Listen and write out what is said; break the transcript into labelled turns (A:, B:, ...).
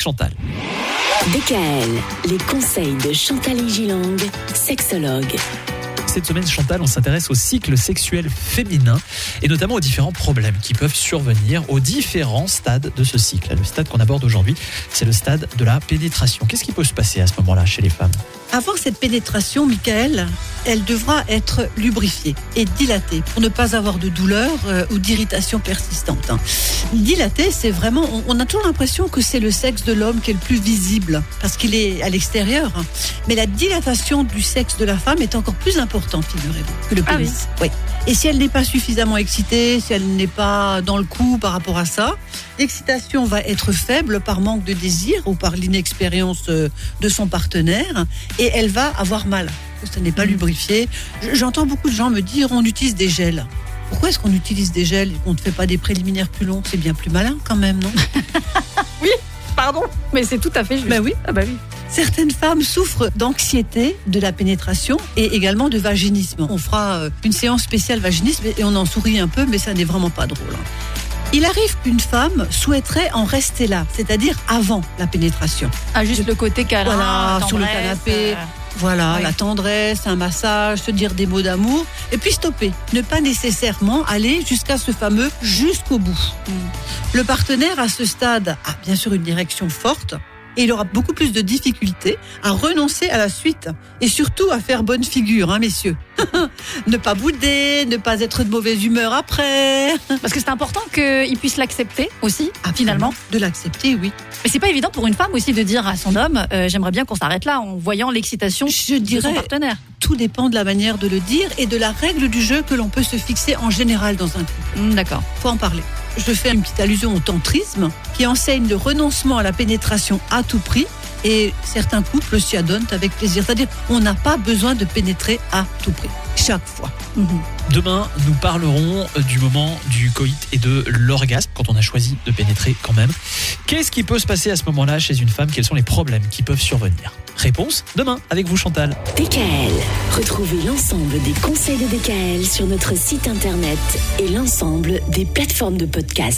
A: Chantal.
B: DKL, les conseils de Chantal Gilang, sexologue.
A: Cette semaine, Chantal, on s'intéresse au cycle sexuel féminin et notamment aux différents problèmes qui peuvent survenir aux différents stades de ce cycle. Le stade qu'on aborde aujourd'hui, c'est le stade de la pénétration. Qu'est-ce qui peut se passer à ce moment-là chez les femmes?
C: Avant cette pénétration, Michael, elle devra être lubrifiée et dilatée pour ne pas avoir de douleur euh, ou d'irritation persistante. hein. Dilatée, c'est vraiment, on, a toujours l'impression que c'est le sexe de l'homme qui est le plus visible parce qu'il est à l'extérieur. hein. Mais la dilatation du sexe de la femme est encore plus importante, figurez-vous, que le
D: Ah
C: oui. Et si elle n'est pas suffisamment excitée, si elle n'est pas dans le coup par rapport à ça, l'excitation va être faible par manque de désir ou par l'inexpérience euh, de son partenaire et elle va avoir mal. Ça n'est pas
D: Mhm.
C: lubrifié. J'entends beaucoup de gens me dire on utilise des gels. Pourquoi est-ce qu'on utilise des gels et qu'on ne fait pas des préliminaires plus longs? C'est bien plus malin quand même, non?
D: Pardon, mais c'est tout à fait juste.
C: Ben oui.
D: Ah bah oui.
C: Certaines femmes souffrent d'anxiété de la pénétration et également de vaginisme. On fera euh, une séance spéciale vaginisme et on en sourit un peu, mais ça n'est vraiment pas drôle. hein. Il arrive qu'une femme souhaiterait en rester là, c'est-à-dire avant la pénétration.
D: Ah, juste le côté câlin.
C: Voilà, sur le canapé.
D: euh,
C: Voilà,
D: Oui.
C: la tendresse, un massage, se dire des mots d'amour, et puis stopper. Ne pas nécessairement aller jusqu'à ce fameux jusqu'au bout.
D: Mm.
C: Le partenaire à ce stade a bien sûr une direction forte. Et il aura beaucoup plus de difficultés à renoncer à la suite et surtout à faire bonne figure, hein, messieurs. ne pas bouder, ne pas être de mauvaise humeur après.
D: Parce que c'est important qu'il puisse l'accepter aussi, finalement.
C: de l'accepter, oui.
D: Mais c'est pas évident pour une femme aussi de dire à son homme euh, j'aimerais bien qu'on s'arrête là en voyant l'excitation
C: Je
D: de son
C: dirais,
D: partenaire.
C: tout dépend de la manière de le dire et de la règle du jeu que l'on peut se fixer en général dans un couple.
D: Hmm, D'accord.
C: faut en parler. Je fais une petite allusion au tantrisme qui enseigne le renoncement à la pénétration à tout prix et certains couples s'y adonnent avec plaisir. C'est-à-dire, on n'a pas besoin de pénétrer à tout prix, chaque fois.
D: Mhm.
A: Demain, nous parlerons du moment du coït et de l'orgasme quand on a choisi de pénétrer quand même. Qu'est-ce qui peut se passer à ce moment-là chez une femme? Quels sont les problèmes qui peuvent survenir? Réponse demain avec vous Chantal.
B: DKL, retrouvez l'ensemble des conseils de DKL sur notre site internet et l'ensemble des plateformes de podcast.